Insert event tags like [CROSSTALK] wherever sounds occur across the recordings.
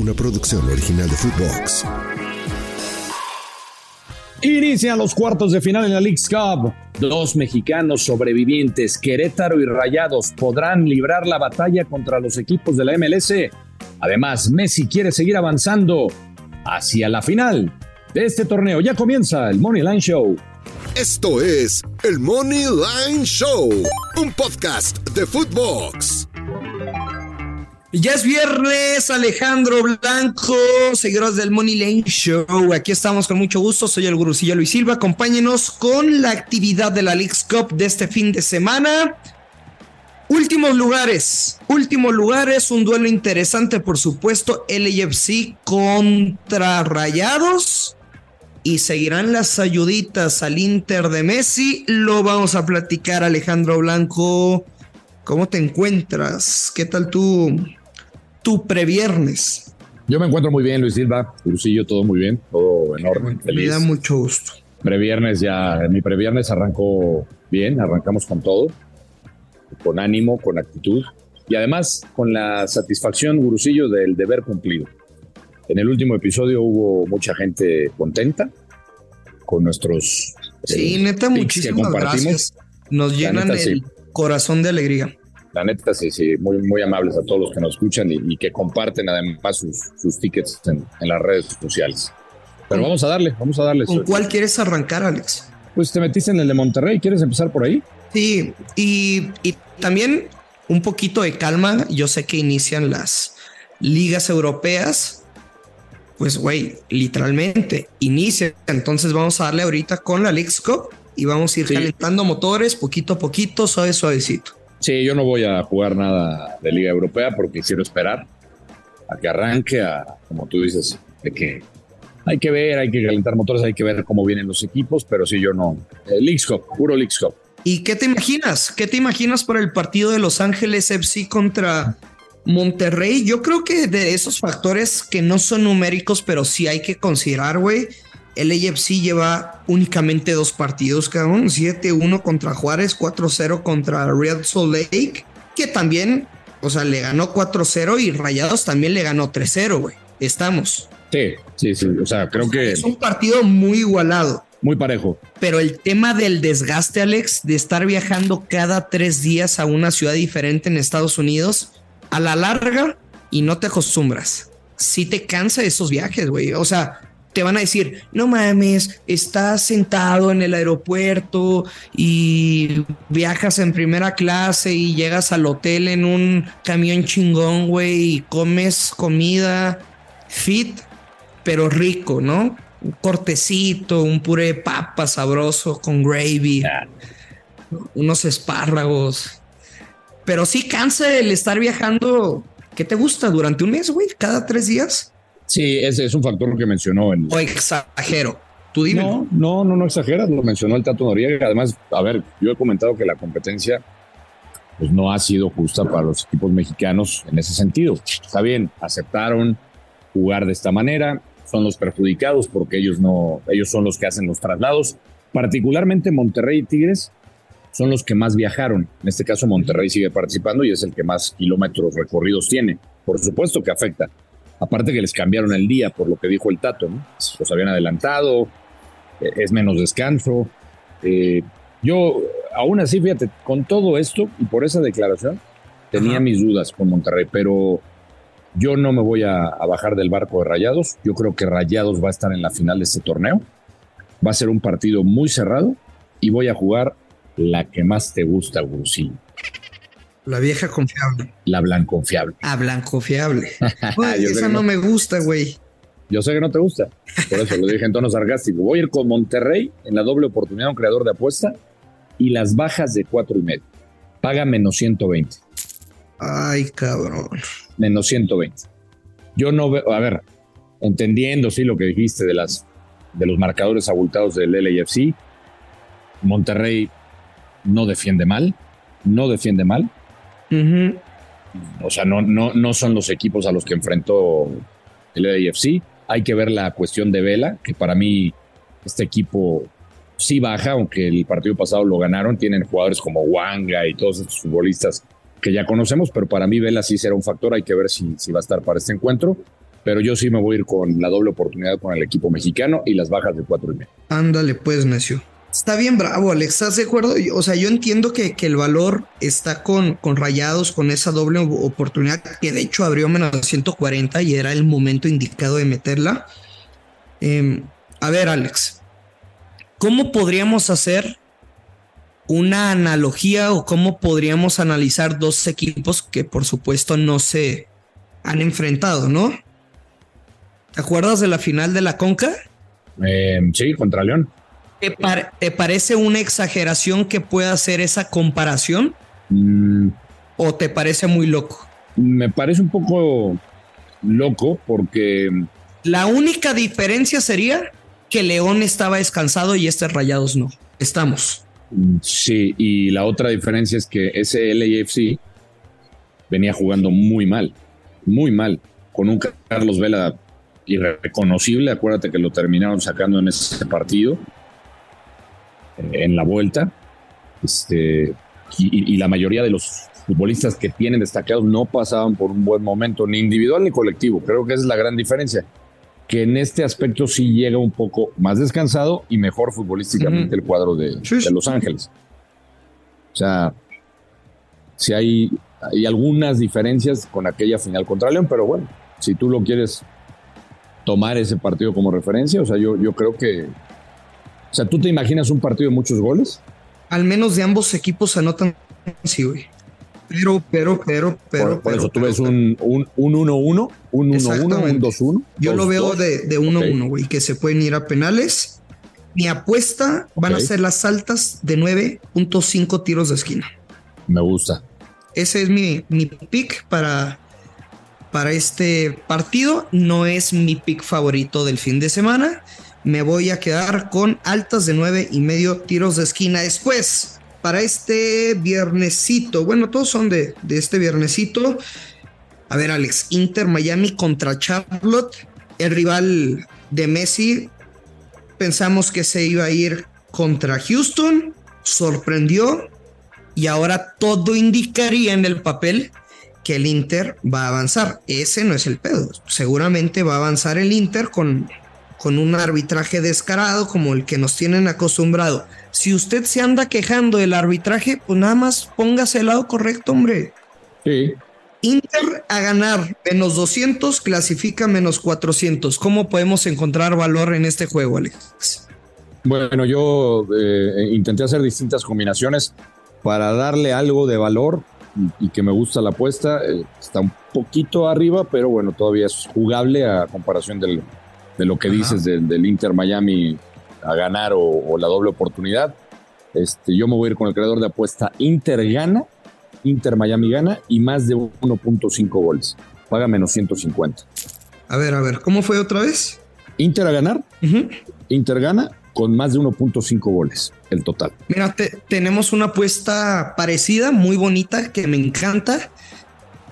Una producción original de Footbox. Inician los cuartos de final en la League's Cup. Dos mexicanos sobrevivientes, Querétaro y Rayados, podrán librar la batalla contra los equipos de la MLS. Además, Messi quiere seguir avanzando hacia la final de este torneo. Ya comienza el Money Line Show. Esto es el Money Line Show, un podcast de Footbox. Ya es viernes, Alejandro Blanco, seguidores del Money Lane Show. Aquí estamos con mucho gusto. Soy el gurucillo Luis Silva. Acompáñenos con la actividad de la League's Cup de este fin de semana. Últimos lugares, últimos lugares, un duelo interesante, por supuesto. LAFC contra Rayados. Y seguirán las ayuditas al Inter de Messi. Lo vamos a platicar, Alejandro Blanco. ¿Cómo te encuentras? ¿Qué tal tu, tu previernes? Yo me encuentro muy bien, Luis Silva. Cursillo, todo muy bien, todo en orden. Me Feliz. da mucho gusto. Previernes ya, mi previernes arrancó bien, arrancamos con todo, con ánimo, con actitud y además con la satisfacción, Gurusillo, del deber cumplido. En el último episodio hubo mucha gente contenta con nuestros. Sí, eh, neta, muchísimas compartimos. gracias. Nos llenan neta, el sí. corazón de alegría. La neta, sí, sí, muy, muy amables a todos los que nos escuchan y, y que comparten además sus, sus tickets en, en las redes sociales. Pero vamos a darle, vamos a darle. ¿Con cuál quieres arrancar, Alex? Pues te metiste en el de Monterrey, ¿quieres empezar por ahí? Sí, y, y también un poquito de calma. Yo sé que inician las ligas europeas. Pues, güey, literalmente inicia. Entonces vamos a darle ahorita con la League's Cup y vamos a ir Sí. calentando motores poquito a poquito, suave, suavecito. Sí, yo no voy a jugar nada de Liga Europea porque quiero esperar a que arranque, a, como tú dices, de que hay que ver, hay que calentar motores, hay que ver cómo vienen los equipos, pero sí, yo no. Eh, Leagues Cup, puro Leagues Cup. ¿Y qué te imaginas? ¿Qué te imaginas para el partido de Los Ángeles FC contra Monterrey? Yo creo que de esos factores que no son numéricos, pero sí hay que considerar, güey. El AFC lleva únicamente dos partidos, cabrón. 7-1 contra Juárez, 4-0 contra Real Salt Lake, que también, o sea, le ganó 4-0 y Rayados también le ganó 3-0, güey. Estamos. Sí, sí, sí. O sea, creo que Es un partido muy igualado. muy parejo. Pero el tema del desgaste, Alex, de estar viajando cada tres días a una ciudad diferente en Estados Unidos, a la larga y no te acostumbras. Si te cansa esos viajes, güey. O sea, te van a decir, no mames, estás sentado en el aeropuerto y viajas en primera clase y llegas al hotel en un camión chingón, güey, y comes comida fit, pero rico, ¿no? Un cortecito, un puré de papa sabroso con gravy, unos espárragos. Pero sí cansa el estar viajando. ¿Qué te gusta durante un mes, güey? Cada tres días. Sí, ese es un factor que mencionó en, O exagero. Tú dime. No, no, no, no exageras, lo mencionó el Tato Noriega. Además, a ver, yo he comentado que la competencia pues no ha sido justa para los equipos mexicanos en ese sentido. Está bien, aceptaron jugar de esta manera, son los perjudicados porque ellos no, ellos son los que hacen los traslados. Particularmente Monterrey y Tigres son los que más viajaron. En este caso Monterrey sigue participando y es el que más kilómetros recorridos tiene. Por supuesto que afecta. Aparte que les cambiaron el día por lo que dijo el Tato, ¿no? Los habían adelantado, eh, es menos descanso. Eh, yo, aún así, fíjate, con todo esto y por esa declaración, tenía Ajá. mis dudas con Monterrey, pero Yo no me voy a, a, bajar del barco de Rayados. Yo creo que Rayados va a estar en la final de este torneo. Va a ser un partido muy cerrado y voy a jugar la que más te gusta, Gurusillo. La vieja confiable. La blanconfiable. Ah, blanconfiable. [LAUGHS] esa no, no me gusta, güey. Yo sé que no te gusta. Por eso lo dije en tono sarcástico. Voy a ir con Monterrey en la doble oportunidad, un creador de apuesta y las bajas de cuatro y medio. Paga menos 120. Ay, cabrón. Menos 120. Yo no veo, a ver, entendiendo sí lo que dijiste de las de los marcadores abultados del LAFC, Monterrey no defiende mal, no defiende mal. O sea, no, no, no son los equipos a los que enfrentó el LAFC. Hay que ver la cuestión de Vela, que para mí este equipo sí baja, aunque el partido pasado lo ganaron. Tienen jugadores como Wanga y todos estos futbolistas que ya conocemos, pero para mí Vela sí será un factor. Hay que ver si, si va a estar para este encuentro. Pero yo sí me voy a ir con la doble oportunidad con el equipo mexicano y las bajas de cuatro y medio. Ándale, pues, necio. Está bien bravo, Alex. ¿Estás de acuerdo? O sea, yo entiendo que, que, el valor está con, con rayados, con esa doble oportunidad, que de hecho abrió menos 140 y era el momento indicado de meterla. Eh, a ver, Alex, ¿cómo podríamos hacer una analogía o cómo podríamos analizar dos equipos que por supuesto no se han enfrentado, ¿no? ¿Te acuerdas de la final de la Conca? Eh, sí, contra León. ¿Te, par ¿Te, parece una exageración que pueda hacer esa comparación? Mm. ¿O te parece muy loco? Me parece un poco loco porque... La única diferencia sería que León estaba descansado y este Rayados no. Estamos. Sí, y la otra diferencia es que ese LAFC venía jugando muy mal, muy mal, con un Carlos Vela irreconocible. Acuérdate que lo terminaron sacando en ese partido en la vuelta. Este, y, y, la mayoría de los futbolistas que tienen destacados no pasaban por un buen momento, ni individual ni colectivo. Creo que esa es la gran diferencia. Que en este aspecto sí llega un poco más descansado y mejor futbolísticamente uh -huh. el cuadro de, de, Los Ángeles. O sea, sí hay, hay algunas diferencias con aquella final contra León, pero bueno, si tú lo quieres tomar ese partido como referencia, o sea, yo, yo creo que o sea, ¿tú te imaginas un partido de muchos goles? Al menos de ambos equipos se anotan, sí, güey. Pero, pero, pero, pero. Por, por pero, eso tú pero, ves un 1-1-1, un 1-1, un 1-1, un 2-1. Yo lo veo de 1-1, güey, que se pueden ir a penales. Mi apuesta van Ok. a ser las altas de 9.5 tiros de esquina. Me gusta. Ese es mi, mi pick para, para este partido. No es mi pick favorito del fin de semana. Me voy a quedar con altas de nueve y medio tiros de esquina. Después, para este viernesito, bueno, todos son de, de este viernesito. A ver, Alex, Inter Miami contra Charlotte, el rival de Messi. Pensamos que se iba a ir contra Houston, sorprendió y ahora todo indicaría en el papel que el Inter va a avanzar. Ese no es el pedo. Seguramente va a avanzar el Inter con, con un arbitraje descarado como el que nos tienen acostumbrado. Si usted se anda quejando del arbitraje, pues nada más póngase al lado correcto, hombre. Sí. Inter a ganar menos 200, clasifica menos 400. ¿Cómo podemos encontrar valor en este juego, Alex? Bueno, yo eh, intenté hacer distintas combinaciones para darle algo de valor y, y que me gusta la apuesta. Eh, está un poquito arriba, pero bueno, todavía es jugable a comparación del, de lo que Ajá. dices del, del Inter Miami a ganar o, o, la doble oportunidad. Este, yo me voy a ir con el creador de apuesta Inter gana, Inter Miami gana y más de 1.5 goles. Paga menos 150. A ver, a ver, ¿cómo fue otra vez? Inter a ganar, Uh -huh. Inter gana con más de 1.5 goles el total. Mira, te, tenemos una apuesta parecida, muy bonita, que me encanta.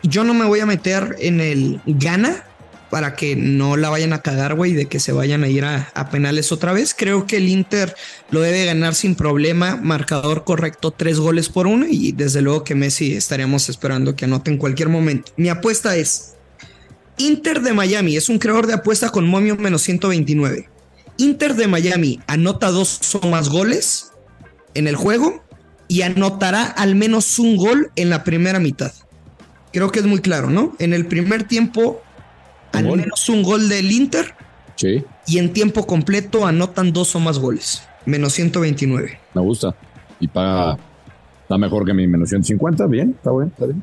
Yo no me voy a meter en el gana para que no la vayan a cagar, güey, de que se vayan a ir a, penales otra vez. Creo que el Inter lo debe ganar sin problema. Marcador correcto, tres goles por uno. Y desde luego que Messi estaríamos esperando que anote en cualquier momento. Mi apuesta es Inter de Miami. Es un creador de apuesta con momio menos 129. Inter de Miami anota dos o más goles en el juego y anotará al menos un gol en la primera mitad. ¿Qué creo que es muy claro, ¿no? En el primer tiempo, al gol? menos un gol del Inter Sí, y en tiempo completo anotan dos o más goles. Menos 129. me gusta. Y paga, está mejor que mi menos 150. Bien, está bien, está bien.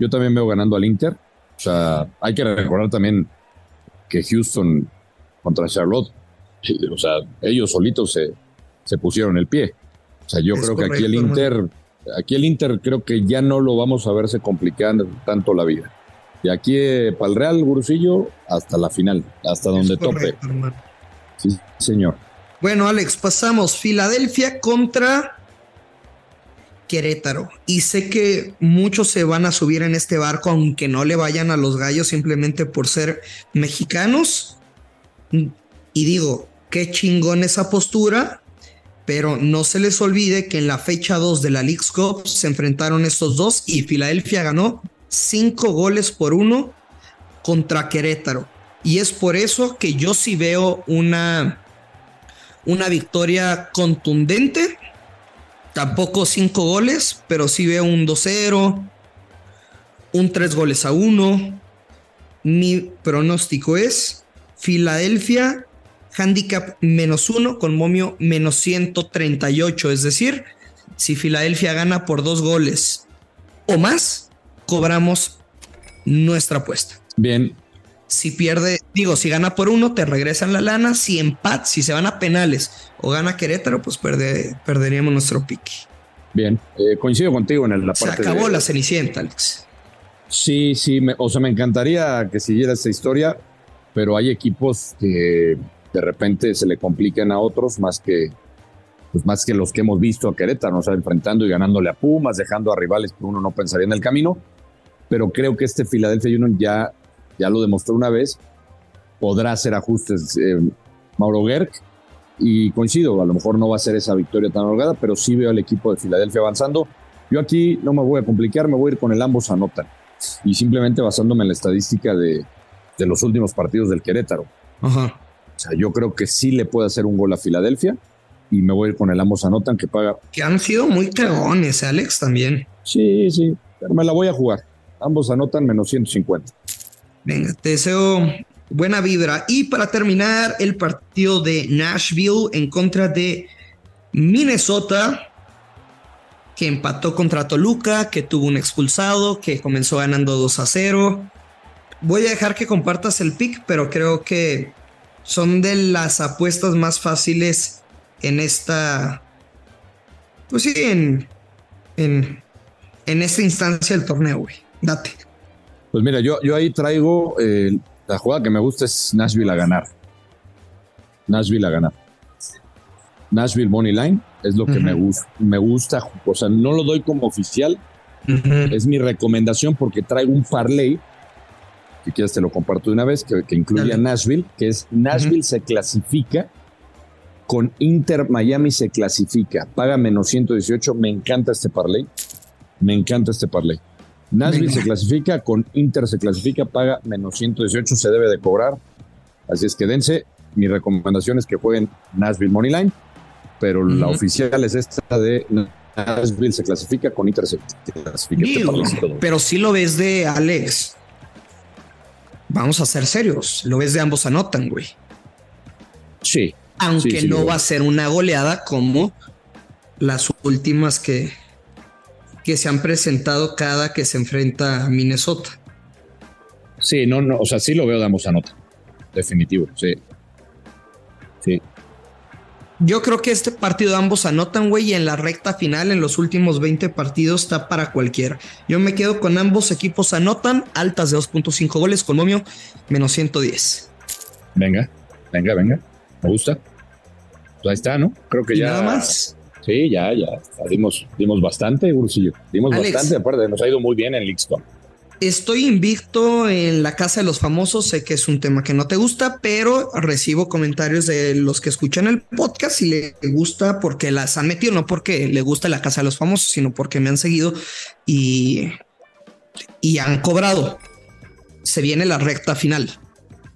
Yo también veo ganando al Inter. O sea, hay que recordar también que Houston contra Charlotte, o sea, ellos solitos se, se pusieron el pie. O sea, yo Es creo que aquí el Inter, aquí el Inter creo que ya no lo vamos a verse complicando tanto la vida. Y aquí eh, para el Real Gurusillo hasta la final, hasta donde tope. hermano. Sí, señor. Bueno, Alex, pasamos Filadelfia contra Querétaro. Y sé que muchos se van a subir en este barco, aunque no le vayan a los gallos simplemente por ser mexicanos. Y digo, qué chingón esa postura, pero no se les olvide que en la fecha 2 de la League's Cup se enfrentaron estos dos y Filadelfia ganó cinco goles por uno contra Querétaro. Y es por eso que yo sí veo una, una victoria contundente. Tampoco cinco goles, pero sí veo un 2-0, un 3 goles a 1. Mi pronóstico es Filadelfia, handicap menos 1 con momio menos 138. Es decir, si Filadelfia gana por dos goles o más, cobramos nuestra apuesta. Bien, Si pierde, digo, si gana por uno, te regresan la lana. Si empat, si se van a penales o gana Querétaro, pues perde- perderíamos nuestro pique. bien. Eh, coincido contigo en la Se parte acabó de- la cenicienta, Alex. Sí, sí, me- o sea, me encantaría que siguiera esta historia, pero hay equipos que de repente se le complican a otros más que, pues más que los que hemos visto a Querétaro, o sea, enfrentando y ganándole a Pumas, dejando a rivales que uno no pensaría en el camino, pero creo que este Philadelphia Union ya, ya lo demostró una vez, podrá hacer ajustes eh, Mauro Gerg, y coincido, a lo mejor no va a ser esa victoria tan holgada, pero sí veo al equipo de Filadelfia avanzando. Yo aquí no me voy a complicar, me voy a ir con el ambos anotan y simplemente basándome en la estadística de, de los últimos partidos del Querétaro. Ajá. O sea, yo creo que sí le puede hacer un gol a Filadelfia y me voy a ir con el ambos anotan que paga. Que han sido muy cagones, Alex, también. Sí, sí, pero me la voy a jugar. Ambos anotan menos 150. Venga, te deseo buena vibra. Y para terminar, el partido de Nashville en contra de Minnesota, que empató contra Toluca, que tuvo un expulsado, que comenzó ganando 2 a 0. Voy a dejar que compartas el pick, pero creo que son de las apuestas más fáciles en esta. Pues sí, en. En, en esta instancia del torneo, güey. Date. Pues mira, yo, yo ahí traigo eh, la jugada que me gusta es Nashville a ganar. Nashville a ganar. Nashville Money Line es lo que me, gusta, me gusta. O sea, no lo doy como oficial, es mi recomendación porque traigo un parlay, que quieras te lo comparto de una vez, que, que incluye a Nashville, que es Nashville se clasifica con Inter Miami se clasifica, paga menos 118, me encanta este parlay, me encanta este parlay. Nashville Venga. se clasifica, con Inter se clasifica, paga menos 118, se debe de cobrar, así es que dense, mi recomendación es que jueguen Nashville Moneyline, pero la oficial es esta de Nashville se clasifica, con Inter se clasifica. Este Digo, pero si lo ves de Alex. Vamos a ser serios. Lo ves de ambos anotan, güey. Sí, Aunque Sí, sí, no va a ser una goleada como las últimas que, que se han presentado cada que se enfrenta a Minnesota. Sí, no, no, o sea, sí lo veo de ambos anotan. Definitivo, sí. Sí. Yo creo que este partido ambos anotan, güey, y en la recta final, en los últimos 20 partidos, está para cualquiera. Yo me quedo con ambos equipos anotan, altas de 2.5 goles, con momio menos 110. Venga, venga, venga. Me gusta. Pues ahí está, ¿no? Creo que ¿Y ya. nada más? Sí, ya, ya. Dimos, dimos bastante, Ursillo. Dimos Alex. bastante. Aparte, nos ha ido muy bien en. Estoy invicto en la casa de los famosos. Sé que es un tema que no te gusta, pero recibo comentarios de los que escuchan el podcast y le gusta porque las han metido, no porque le gusta la casa de los famosos, sino porque me han seguido y, y han cobrado. Se viene la recta final.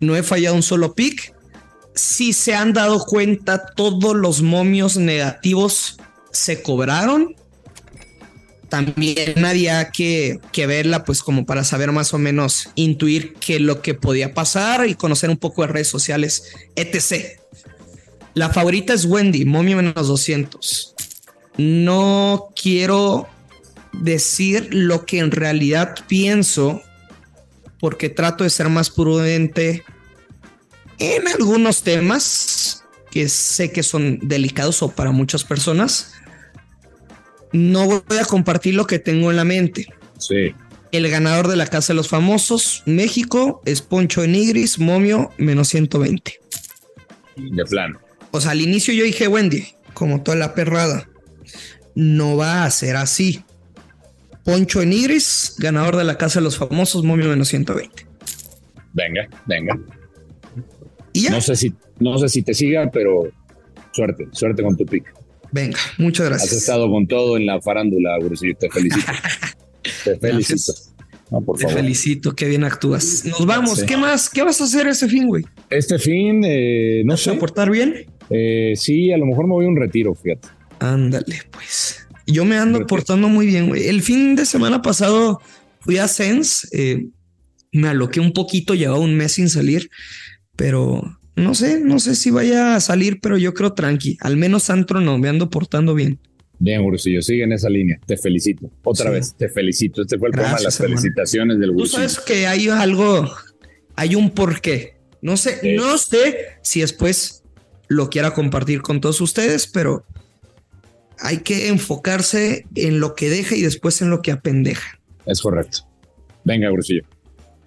No he fallado un solo pick. Si se han dado cuenta, todos los momios negativos se cobraron también había que, que, verla, pues como para saber más o menos, intuir qué lo que podía pasar y conocer un poco de redes sociales, etc. La favorita es Wendy, momio menos 200. No quiero decir lo que en realidad pienso, porque trato de ser más prudente en algunos temas que sé que son delicados o para muchas personas no voy a compartir lo que tengo en la mente. Sí. El ganador de la Casa de los Famosos, México, es Poncho Nigris, momio, menos 120. De plano. O sea, al inicio yo dije, Wendy, como toda la perrada, no va a ser así. Poncho Nigris, ganador de la Casa de los Famosos, momio, menos 120. Venga, venga. No sé si, no sé si te siga, pero suerte, suerte con tu pick. Venga, muchas gracias. Has estado con todo en la farándula, Gursillo. Te felicito. [LAUGHS] te felicito. No, por Te favor. felicito, qué bien actúas. Nos vamos. Sí. ¿Qué más? ¿Qué vas a hacer ese fin, güey? Este fin, eh, no ¿Vas a sé. portar bien? Eh, sí, a lo mejor me voy a un retiro, fíjate. Ándale, pues. Yo me ando Retiro. portando muy bien, güey. El fin de semana pasado fui a Sense, eh, me aloqué un poquito, llevaba un mes sin salir, pero no sé, no sé si vaya a salir, pero yo creo tranqui. Al menos antro no, me ando portando bien. Bien, Gursillo, sigue en esa línea. Te felicito. Otra Sí. vez, te felicito. Este fue el programa de las Gracias, hermano. felicitaciones del Tú Gursillo. sabes que hay algo, hay un porqué. No sé, Sí. no sé si después lo quiera compartir con todos ustedes, pero hay que enfocarse en lo que deja y después en lo que apendeja. Es correcto. Venga, Gursillo.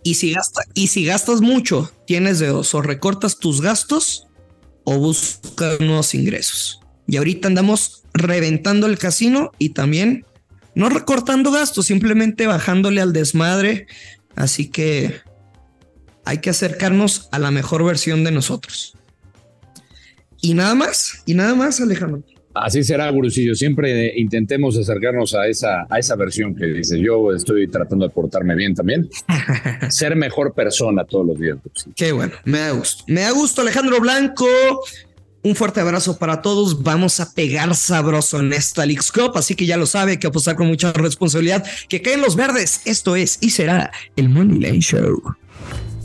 Y si, gasta, y si gastas mucho, tienes de dos, o recortas tus gastos o buscas nuevos ingresos. Y ahorita andamos reventando el casino y también no recortando gastos, simplemente bajándole al desmadre. Así que hay que acercarnos a la mejor versión de nosotros. Y nada más, y nada más, Alejandro. Así será, Gurusillo. Siempre intentemos acercarnos a esa, a esa versión que dices. Yo estoy tratando de portarme bien también. [LAUGHS] Ser mejor persona todos los días. Gurusillo. Qué bueno, me da gusto. Me da gusto, Alejandro Blanco. Un fuerte abrazo para todos. Vamos a pegar sabroso en esta Leagues Cup, así que ya lo sabe, que apostar con mucha responsabilidad. Que caen los verdes. Esto es y será el Money Line Show.